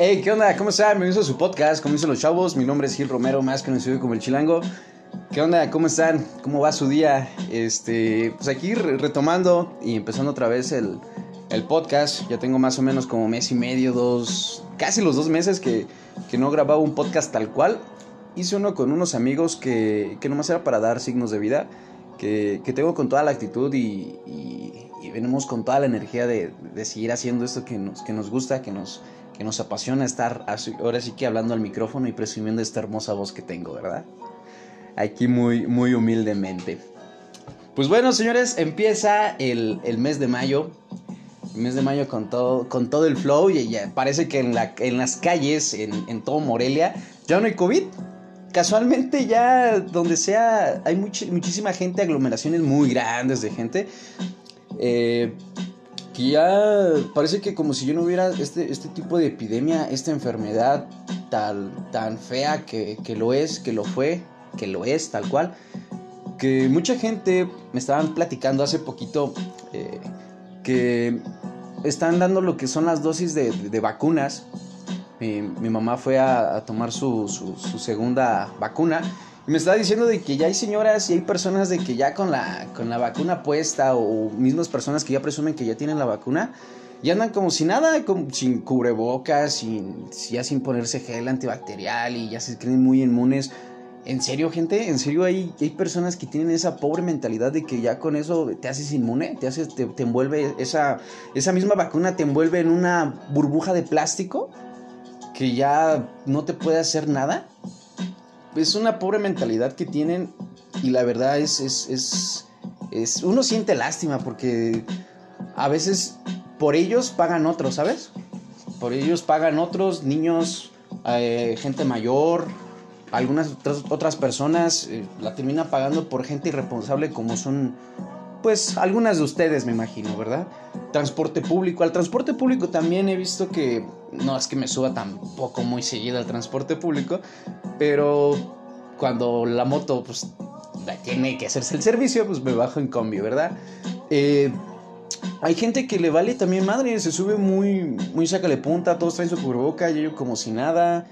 Hey, ¿qué onda? ¿Cómo están? Bienvenidos a su podcast, dicen los chavos. Mi nombre es Gil Romero, más conocido como el Chilango. ¿Qué onda? ¿Cómo están? ¿Cómo va su día? Este, pues aquí retomando y empezando otra vez el, el, podcast. Ya tengo más o menos como mes y medio, dos, casi los dos meses que, que no grababa un podcast tal cual. Hice uno con unos amigos que, que nomás era para dar signos de vida, que, que tengo con toda la actitud y, y, y, venimos con toda la energía de, de seguir haciendo esto que nos, que nos gusta, que nos que nos apasiona estar ahora sí que hablando al micrófono y presumiendo esta hermosa voz que tengo, ¿verdad? Aquí muy, muy humildemente. Pues bueno, señores, empieza el, el mes de mayo. El mes de mayo con todo, con todo el flow y parece que en, la, en las calles, en, en, todo Morelia, ya no hay COVID. Casualmente ya donde sea hay muchísima gente, aglomeraciones muy grandes de gente. Eh, que ya parece que como si yo no hubiera este, este tipo de epidemia, esta enfermedad tal, tan fea que, que lo es, que lo fue, que lo es, tal cual. Que mucha gente me estaban platicando hace poquito eh, que están dando lo que son las dosis de, vacunas. Mi, mi, mamá fue a, tomar su, su segunda vacuna me estaba diciendo de que ya hay señoras y hay personas de que ya con la, con la vacuna puesta o mismas personas que ya presumen que ya tienen la vacuna, y andan como si nada, como sin cubrebocas, sin, ya sin ponerse gel antibacterial y ya se creen muy inmunes. ¿En serio, gente? ¿En serio hay, hay personas que tienen esa pobre mentalidad de que ya con eso te haces inmune? ¿Te, haces, te, te envuelve, esa, esa misma vacuna te envuelve en una burbuja de plástico que ya no te puede hacer nada? Es una pobre mentalidad que tienen y la verdad es, es, es, uno siente lástima porque a veces por ellos pagan otros, ¿sabes? Por ellos pagan otros, niños, eh, gente mayor, algunas otras, personas eh, la terminan pagando por gente irresponsable como son pues algunas de ustedes me imagino, ¿verdad? Transporte público. Al transporte público también he visto que no es que me suba tampoco muy seguido al transporte público, pero cuando la moto pues tiene que hacerse el servicio, pues me bajo en combi, ¿verdad? Eh, hay gente que le vale también madre, se sube muy, muy sácale punta, todos traen su cubreboca, yo como si nada,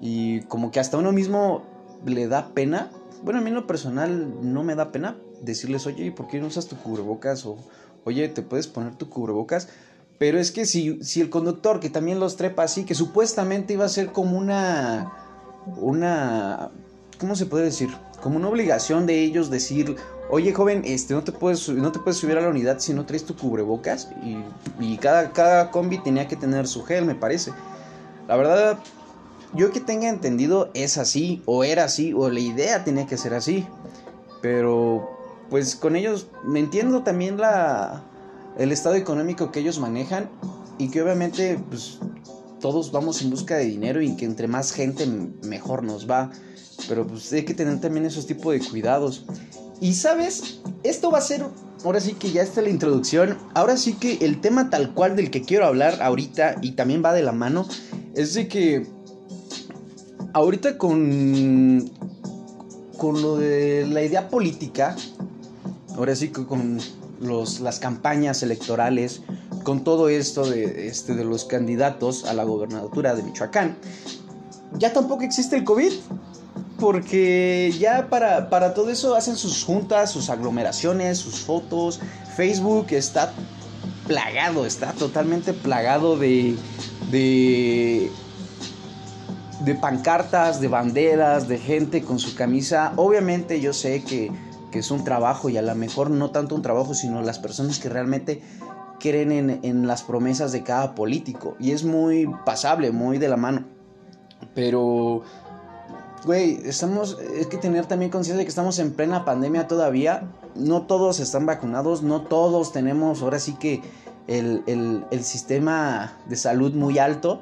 y como que hasta uno mismo le da pena. Bueno, a mí en lo personal no me da pena decirles, oye, ¿por qué no usas tu cubrebocas? O, oye, ¿te puedes poner tu cubrebocas? Pero es que si, si el conductor que también los trepa así, que supuestamente iba a ser como una. Una. ¿Cómo se puede decir? Como una obligación de ellos decir, oye joven, este, no te puedes, no te puedes subir a la unidad si no traes tu cubrebocas. Y, y cada, cada combi tenía que tener su gel, me parece. La verdad, yo que tenga entendido es así, o era así, o la idea tenía que ser así. Pero, pues con ellos, me entiendo también la, el estado económico que ellos manejan y que obviamente pues, todos vamos en busca de dinero y que entre más gente mejor nos va. Pero pues hay que tener también esos tipos de cuidados. Y sabes, esto va a ser, ahora sí que ya está la introducción, ahora sí que el tema tal cual del que quiero hablar ahorita y también va de la mano, es de que ahorita con, con lo de la idea política, ahora sí que con los, las campañas electorales, con todo esto de, este, de los candidatos a la gobernatura de Michoacán, ya tampoco existe el COVID. Porque ya para, para todo eso hacen sus juntas, sus aglomeraciones, sus fotos. Facebook está plagado, está totalmente plagado de, de, de pancartas, de banderas, de gente con su camisa. Obviamente yo sé que que es un trabajo y a lo mejor no tanto un trabajo, sino las personas que realmente creen en, en, las promesas de cada político. Y es muy pasable, muy de la mano. Pero, güey, estamos, hay que tener también conciencia de que estamos en plena pandemia todavía. No todos están vacunados, no todos tenemos ahora sí que el, el, el sistema de salud muy alto.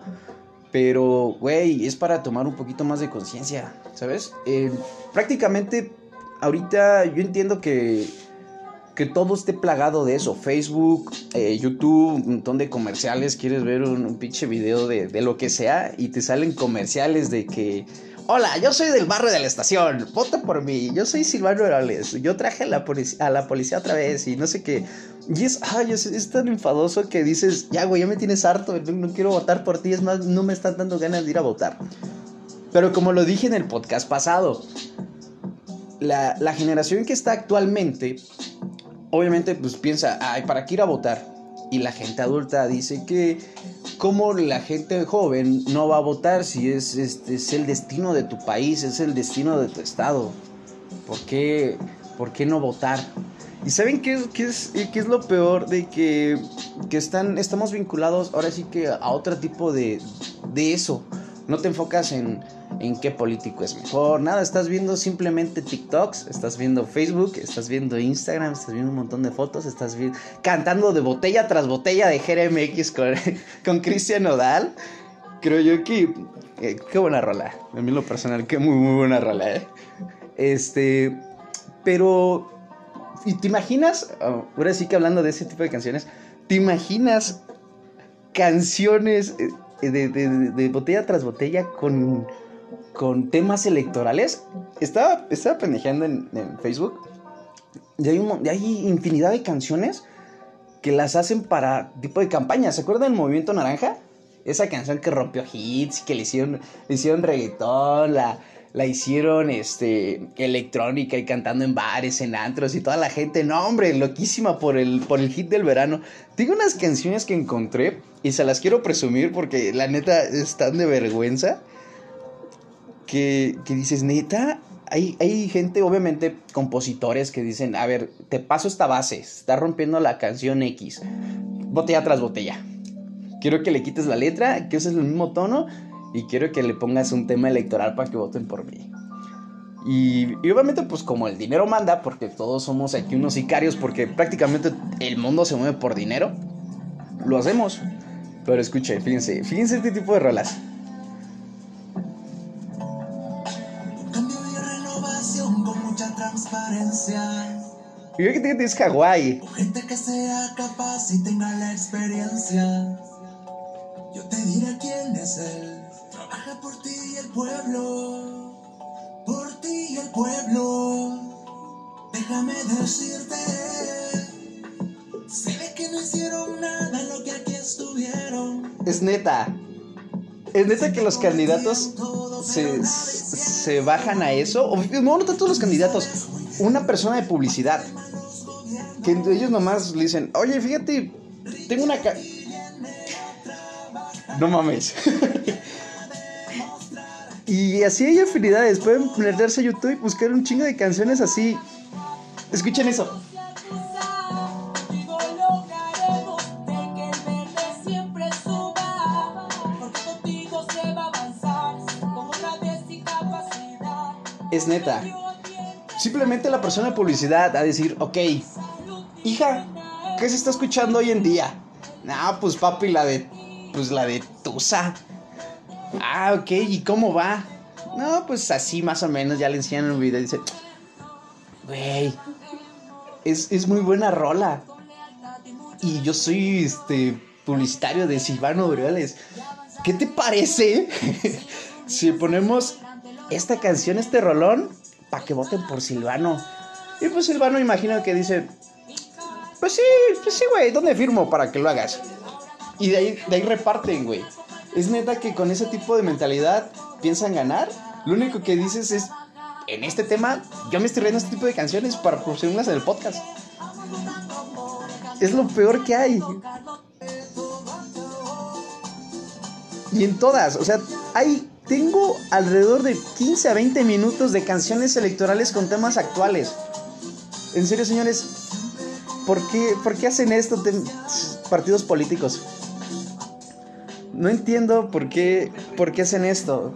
Pero, güey, es para tomar un poquito más de conciencia, ¿sabes? Eh, prácticamente ahorita yo entiendo que, que todo esté plagado de eso. Facebook, eh, YouTube, un montón de comerciales. Quieres ver un, pinche video de, de, lo que sea y te salen comerciales de que. Hola, yo soy del barrio de la estación, vota por mí. Yo soy Silvano Morales. Yo traje a la, a la policía otra vez y no sé qué. Y es, ay, es, tan enfadoso que dices, ya, güey, ya me tienes harto, no, quiero votar por ti. Es más, no me están dando ganas de ir a votar. Pero como lo dije en el podcast pasado, la, la generación que está actualmente obviamente pues piensa, ay, ¿para qué ir a votar? Y la gente adulta dice que como la gente joven no va a votar si es, este, es el destino de tu país, es el destino de tu estado. ¿Por qué, por qué no votar? ¿Y saben qué, qué, es, qué es lo peor? De que, que están, estamos vinculados ahora sí que a otro tipo de, de eso. No te enfocas en, en qué político es mejor, nada, estás viendo simplemente TikToks, estás viendo Facebook, estás viendo Instagram, estás viendo un montón de fotos, estás cantando de botella tras botella de GRMX con, con Cristian Nodal. Creo yo que eh, qué buena rola, a mí lo personal, qué muy muy buena rola, ¿eh? Este, pero ¿y te imaginas, ahora sí que hablando de ese tipo de canciones, te imaginas canciones eh, de, de botella tras botella con con temas electorales. Estaba, estaba pendejeando en, Facebook. Y hay, hay infinidad de canciones que las hacen para tipo de campaña. ¿Se acuerdan del Movimiento Naranja? Esa canción que rompió hits, que le hicieron, le hicieron reggaetón, la, la hicieron este, electrónica y cantando en bares, en antros y toda la gente, no hombre, loquísima por el, por el hit del verano. Tengo unas canciones que encontré y se las quiero presumir porque la neta están de vergüenza que, dices, neta, hay, hay, gente, obviamente, compositores que dicen, a ver, te paso esta base, está rompiendo la canción X, botella tras botella. Quiero que le quites la letra, que uses el mismo tono y quiero que le pongas un tema electoral para que voten por mí. Y, y, obviamente, pues como el dinero manda, porque todos somos aquí unos sicarios, porque prácticamente el mundo se mueve por dinero, lo hacemos. Pero escuche, fíjense, fíjense este tipo de rolas. Y yo que te es Hawái. Gente que sea capaz y tenga la experiencia. Yo te diré quién es él. Por ti y el pueblo. Por ti y el pueblo. Déjame decirte. Se ve que no hicieron nada lo que aquí estuvieron. Es neta. Es neta que los candidatos se, se bajan a eso. No, no tanto los candidatos. Una persona de publicidad que ellos nomás le dicen, oye, fíjate, tengo una... Ca no mames. y así hay afinidades. Pueden meterse a YouTube y buscar un chingo de canciones así. Escuchen eso. Es neta. Simplemente la persona de publicidad a decir, ok, hija, ¿qué se está escuchando hoy en día? No, pues papi, la de, pues la de Tusa. Ah, ok, ¿y cómo va? No, pues así más o menos, ya le enseñan un video y dice, güey, es, es muy buena rola. Y yo soy, este, publicitario de Silvano Aureoles. ¿Qué te parece si ponemos esta canción, este rolón, para que voten por Silvano? Y pues Silvano imagino que dice, pues sí, pues sí, güey, ¿dónde firmo para que lo hagas? Y de ahí, de ahí reparten, güey. Es neta que con ese tipo de mentalidad piensan ganar. Lo único que dices es, en este tema, yo me estoy riendo este tipo de canciones para producirlas en el podcast. Es lo peor que hay. Y en todas, o sea, hay, tengo alrededor de 15 a 20 minutos de canciones electorales con temas actuales. En serio, señores, ¿Por qué, hacen esto partidos políticos? No entiendo por qué, por qué hacen esto.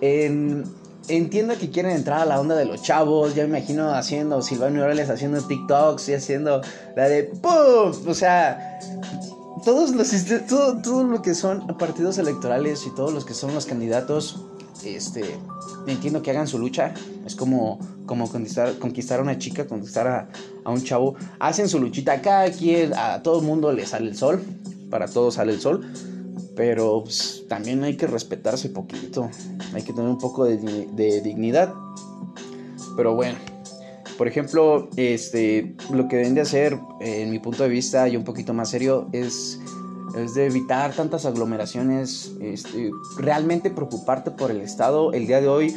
entiendo que quieren entrar a la onda de los chavos. Ya me imagino haciendo Silvano Morales haciendo TikToks y haciendo la de ¡Pum! O sea, todos los todo, lo que son partidos electorales y todos los que son los candidatos este, entiendo que hagan su lucha. Es como, como conquistar, conquistar a una chica, conquistar a, a un chavo. Hacen su luchita. Cada quien, a todo el mundo le sale el sol. Para todos sale el sol. Pero pues, también hay que respetarse poquito. Hay que tener un poco de, de dignidad. Pero bueno. Por ejemplo, este, lo que deben de hacer, en mi punto de vista y un poquito más serio, es, es de evitar tantas aglomeraciones, este, realmente preocuparte por el Estado. El día de hoy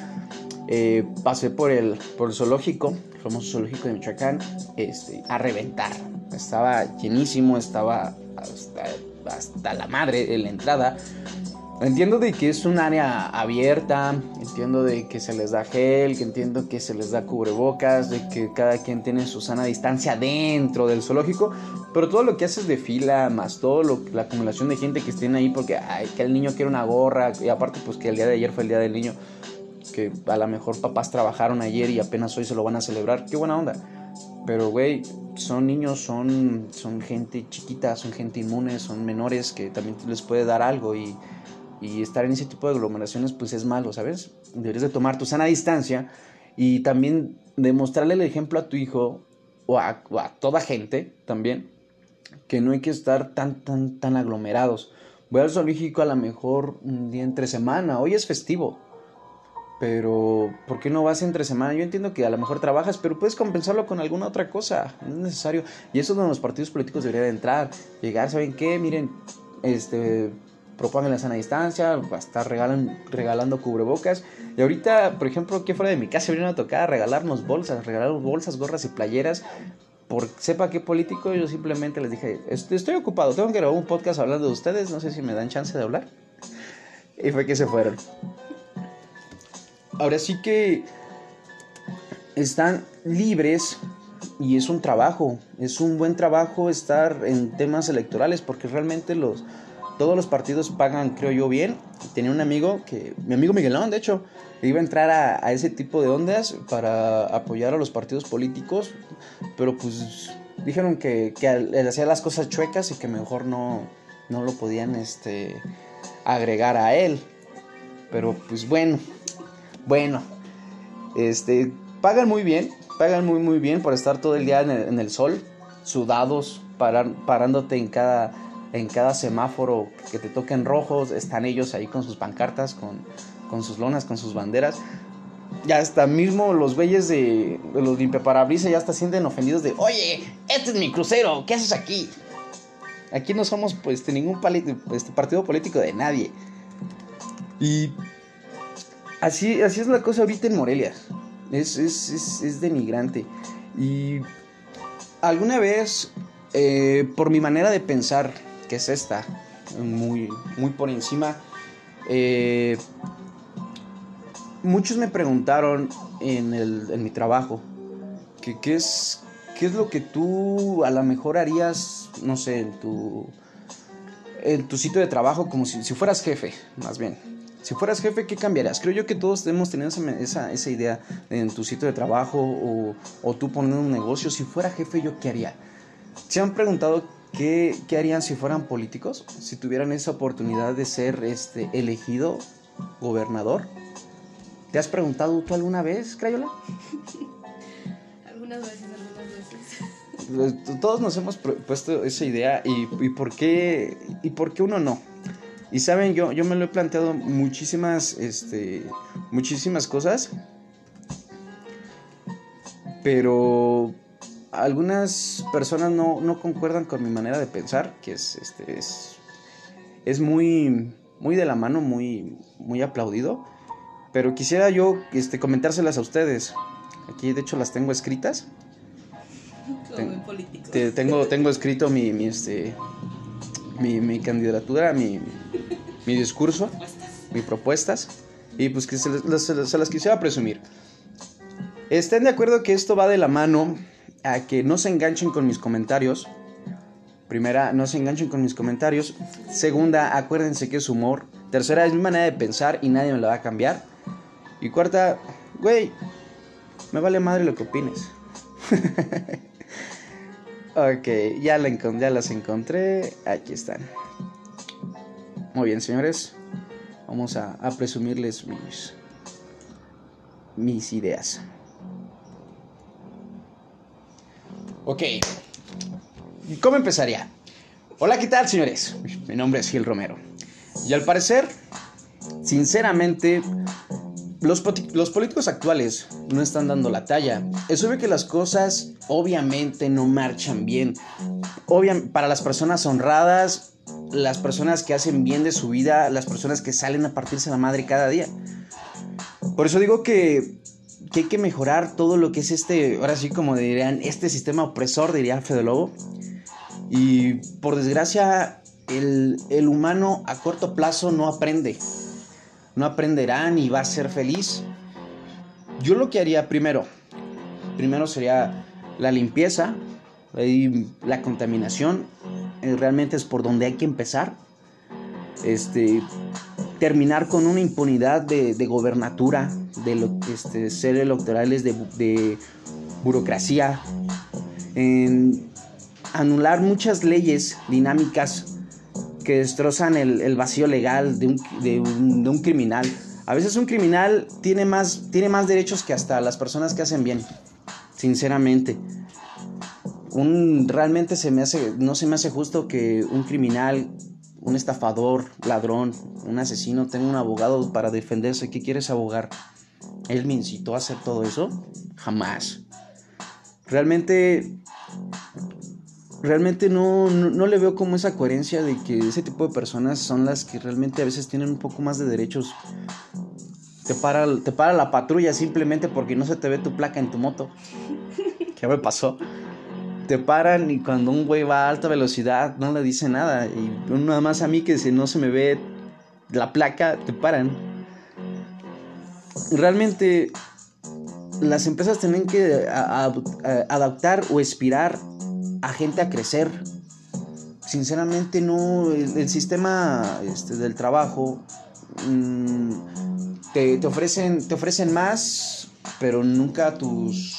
eh, pasé por el, por el zoológico, el famoso zoológico de Michoacán, este, a reventar. Estaba llenísimo, estaba hasta, hasta la madre en la entrada. Entiendo de que es un área abierta, entiendo de que se les da gel, que entiendo que se les da cubrebocas, de que cada quien tiene su sana distancia dentro del zoológico, pero todo lo que haces de fila, más todo lo, la acumulación de gente que estén ahí porque ay, que el niño quiere una gorra, y aparte pues que el día de ayer fue el día del niño, que a lo mejor papás trabajaron ayer y apenas hoy se lo van a celebrar, qué buena onda. Pero güey, son niños, son, son gente chiquita, son gente inmune, son menores que también les puede dar algo y y estar en ese tipo de aglomeraciones pues es malo, ¿sabes? Deberías de tomar tu sana distancia y también demostrarle el ejemplo a tu hijo o a, toda gente también que no hay que estar tan, tan, tan aglomerados. Voy al zoológico a lo mejor un día entre semana, hoy es festivo, pero ¿por qué no vas entre semana? Yo entiendo que a lo mejor trabajas, pero puedes compensarlo con alguna otra cosa, no es necesario. Y eso es donde los partidos políticos deberían de entrar, llegar, ¿saben qué? Miren, este propongan la sana distancia, va a estar regalan, regalando cubrebocas. Y ahorita, por ejemplo, aquí fuera de mi casa vinieron a tocar regalarnos bolsas, regalar bolsas, gorras y playeras. Por sepa qué político, yo simplemente les dije, estoy ocupado, tengo que grabar un podcast hablando de ustedes, no sé si me dan chance de hablar. Y fue que se fueron. Ahora sí que están libres y es un trabajo, es un buen trabajo estar en temas electorales porque realmente los, todos los partidos pagan, creo yo, bien. Tenía un amigo que, mi amigo Miguelón, de hecho, iba a entrar a, ese tipo de ondas para apoyar a los partidos políticos, pero pues dijeron que, que hacía las cosas chuecas y que mejor no, no lo podían este, agregar a él. Pero pues bueno, bueno, este, pagan muy bien, pagan muy muy bien por estar todo el día en el, sol, sudados, parar, parándote en cada en cada semáforo que te toquen rojos, están ellos ahí con sus pancartas, con, con sus lonas, con sus banderas. Ya hasta mismo los güeyes de, los limpiaparabrisas ya hasta sienten ofendidos de, oye, este es mi crucero, ¿qué haces aquí? Aquí no somos pues de ningún este, partido político de nadie. Y así, así es la cosa ahorita en Morelia. Es, es, es, es denigrante. Y alguna vez, eh, por mi manera de pensar, que es esta, muy, muy por encima. Eh, muchos me preguntaron en, el, en mi trabajo que qué es, qué es lo que tú a lo mejor harías, no sé, en tu, en tu sitio de trabajo, como si, si fueras jefe, más bien. Si fueras jefe, ¿qué cambiarías? Creo yo que todos hemos tenido esa, esa, idea en tu sitio de trabajo o, o tú poniendo un negocio. Si fuera jefe, ¿yo qué haría? ¿Se han preguntado ¿Qué, ¿Qué, harían si fueran políticos? Si tuvieran esa oportunidad de ser este, elegido gobernador. ¿Te has preguntado tú alguna vez, Crayola? algunas veces, algunas veces. Todos nos hemos puesto esa idea y, y, por qué y por qué uno no. Y saben, yo, yo me lo he planteado muchísimas, este, muchísimas cosas. Pero algunas personas no, no, concuerdan con mi manera de pensar, que es, este, es, es muy, muy de la mano, muy, muy aplaudido. Pero quisiera yo este, comentárselas a ustedes. Aquí de hecho las tengo escritas. tengo, tengo escrito mi, mi, este, mi, mi candidatura, mi, mi discurso, mis propuestas. Y pues que se, se las quisiera presumir. Estén de acuerdo que esto va de la mano a que no se enganchen con mis comentarios. Primera, no se enganchen con mis comentarios. Segunda, acuérdense que es humor. Tercera, es mi manera de pensar y nadie me la va a cambiar. Y cuarta, güey, me vale madre lo que opines. ok, ya, la ya las encontré. Aquí están. Muy bien, señores. Vamos a, a presumirles mis, mis ideas. Ok. ¿Cómo empezaría? Hola, ¿qué tal, señores? Mi nombre es Gil Romero. Y al parecer, sinceramente, los, políticos actuales no están dando la talla. Es obvio que las cosas obviamente no marchan bien. Obvia, para las personas honradas, las personas que hacen bien de su vida, las personas que salen a partirse la madre cada día. Por eso digo que, hay que mejorar todo lo que es este, ahora sí como dirían, este sistema opresor, diría Fede Lobo. Y por desgracia, el humano a corto plazo no aprende no aprenderá ni va a ser feliz. Yo lo que haría primero, primero sería la limpieza, la contaminación, eh, realmente es por donde hay que empezar. Este, terminar con una impunidad de, gobernatura, de este, ser electorales de, de burocracia, anular muchas leyes dinámicas que destrozan el, vacío legal de un, criminal. A veces un criminal tiene más, tiene más derechos que hasta las personas que hacen bien, sinceramente. Un, realmente se me hace, no se me hace justo que un criminal, un estafador, ladrón, un asesino tenga un abogado para defenderse. ¿Qué quieres abogar? ¿Él me incitó a hacer todo eso? Jamás. Realmente realmente no, no, le veo como esa coherencia de que ese tipo de personas son las que realmente a veces tienen un poco más de derechos. Te para, te para la patrulla simplemente porque no se te ve tu placa en tu moto. ¿Qué me pasó? Te paran y cuando un güey va a alta velocidad no le dice nada. Y nada más a mí que si no se me ve la placa, te paran. Realmente las empresas tienen que adaptar o expirar a gente a crecer. Sinceramente no, el, sistema este, del trabajo mm, te, ofrecen, te ofrecen más, pero nunca tus,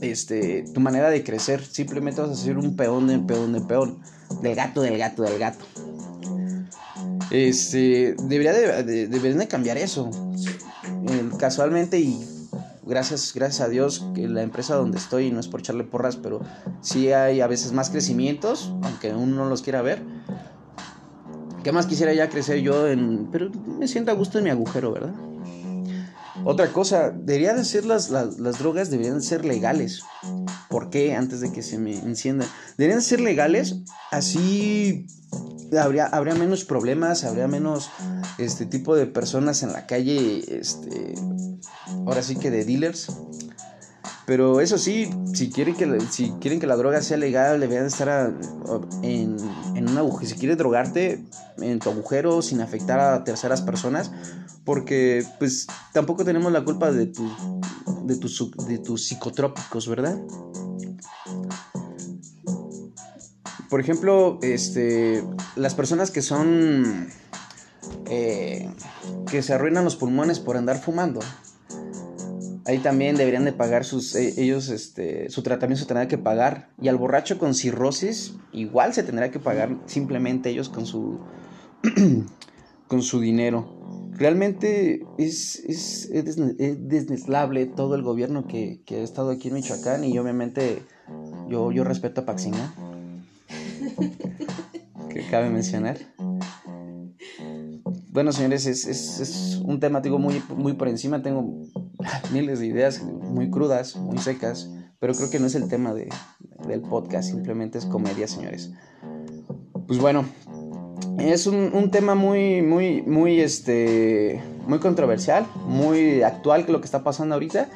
este, tu manera de crecer. Simplemente vas a ser un peón de peón de peón. Del gato, del gato, del gato. Este, debería de, deberían de cambiar eso. casualmente y gracias, gracias a Dios que la empresa donde estoy, no es por echarle porras, pero sí hay a veces más crecimientos, aunque uno no los quiera ver. ¿Qué más quisiera ya crecer yo en... Pero me siento a gusto en mi agujero, ¿verdad? Otra cosa, deberían de ser las, las, drogas, deberían ser legales. ¿Por qué? Antes de que se me enciendan. Deberían ser legales, así habría, habría menos problemas, habría menos este tipo de personas en la calle, este, ahora sí que de dealers. Pero eso sí, si quieren que, si quieren que la droga sea legal, deberían estar en, en un agujero. Si quieres drogarte en tu agujero sin afectar a terceras personas, porque pues tampoco tenemos la culpa de, tu, de, tus, de tus psicotrópicos, ¿verdad? Por ejemplo, este, las personas que son... Eh, que se arruinan los pulmones por andar fumando ahí también deberían de pagar sus, eh, ellos, este, su tratamiento se tendrá que pagar. Y al borracho con cirrosis, igual se tendrá que pagar simplemente ellos con su, con su dinero. Realmente es, es, es, todo el gobierno que, que, ha estado aquí en Michoacán y obviamente yo, yo respeto a Paxina, que cabe mencionar. Bueno, señores, es, es, un tema, muy, muy por encima. Tengo miles de ideas muy crudas, muy secas, pero creo que no es el tema de, del podcast, simplemente es comedia, señores. Pues bueno, es un, un, tema muy, muy, muy, este, muy controversial, muy actual que lo que está pasando ahorita,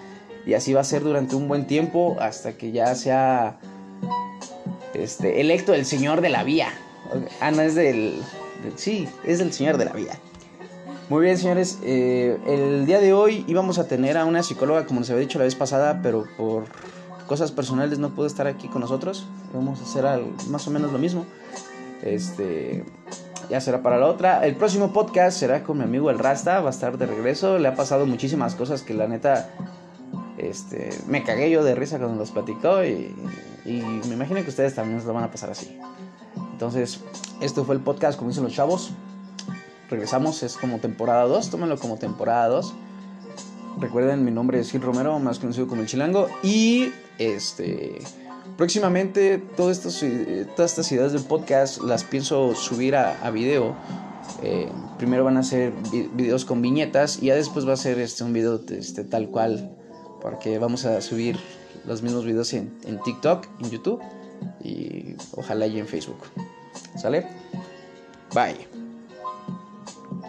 y así va a ser durante un buen tiempo hasta que ya sea este, electo el señor de la vía. Ah, no es del, del sí, es el señor de la vía. Muy bien, señores. Eh, el día de hoy íbamos a tener a una psicóloga, como les había dicho la vez pasada, pero por cosas personales no pudo estar aquí con nosotros. Vamos a hacer más o menos lo mismo. Este, ya será para la otra. El próximo podcast será con mi amigo el Rasta, va a estar de regreso. Le ha pasado muchísimas cosas que la neta, este, me cagué yo de risa cuando los platicó y, y me imagino que ustedes también se lo van a pasar así. Entonces, esto fue el podcast, como dicen los chavos. regresamos, es como temporada 2, tómenlo como temporada 2. Recuerden, mi nombre es Gil Romero, más conocido como el Chilango. Y este próximamente todas estas, ideas del podcast las pienso subir a, video. Eh, primero van a ser vi- videos con viñetas y ya después va a ser este, un video este, tal cual. Porque vamos a subir los mismos videos en, en TikTok, en YouTube y ojalá y en Facebook. ¿Sale? Bye.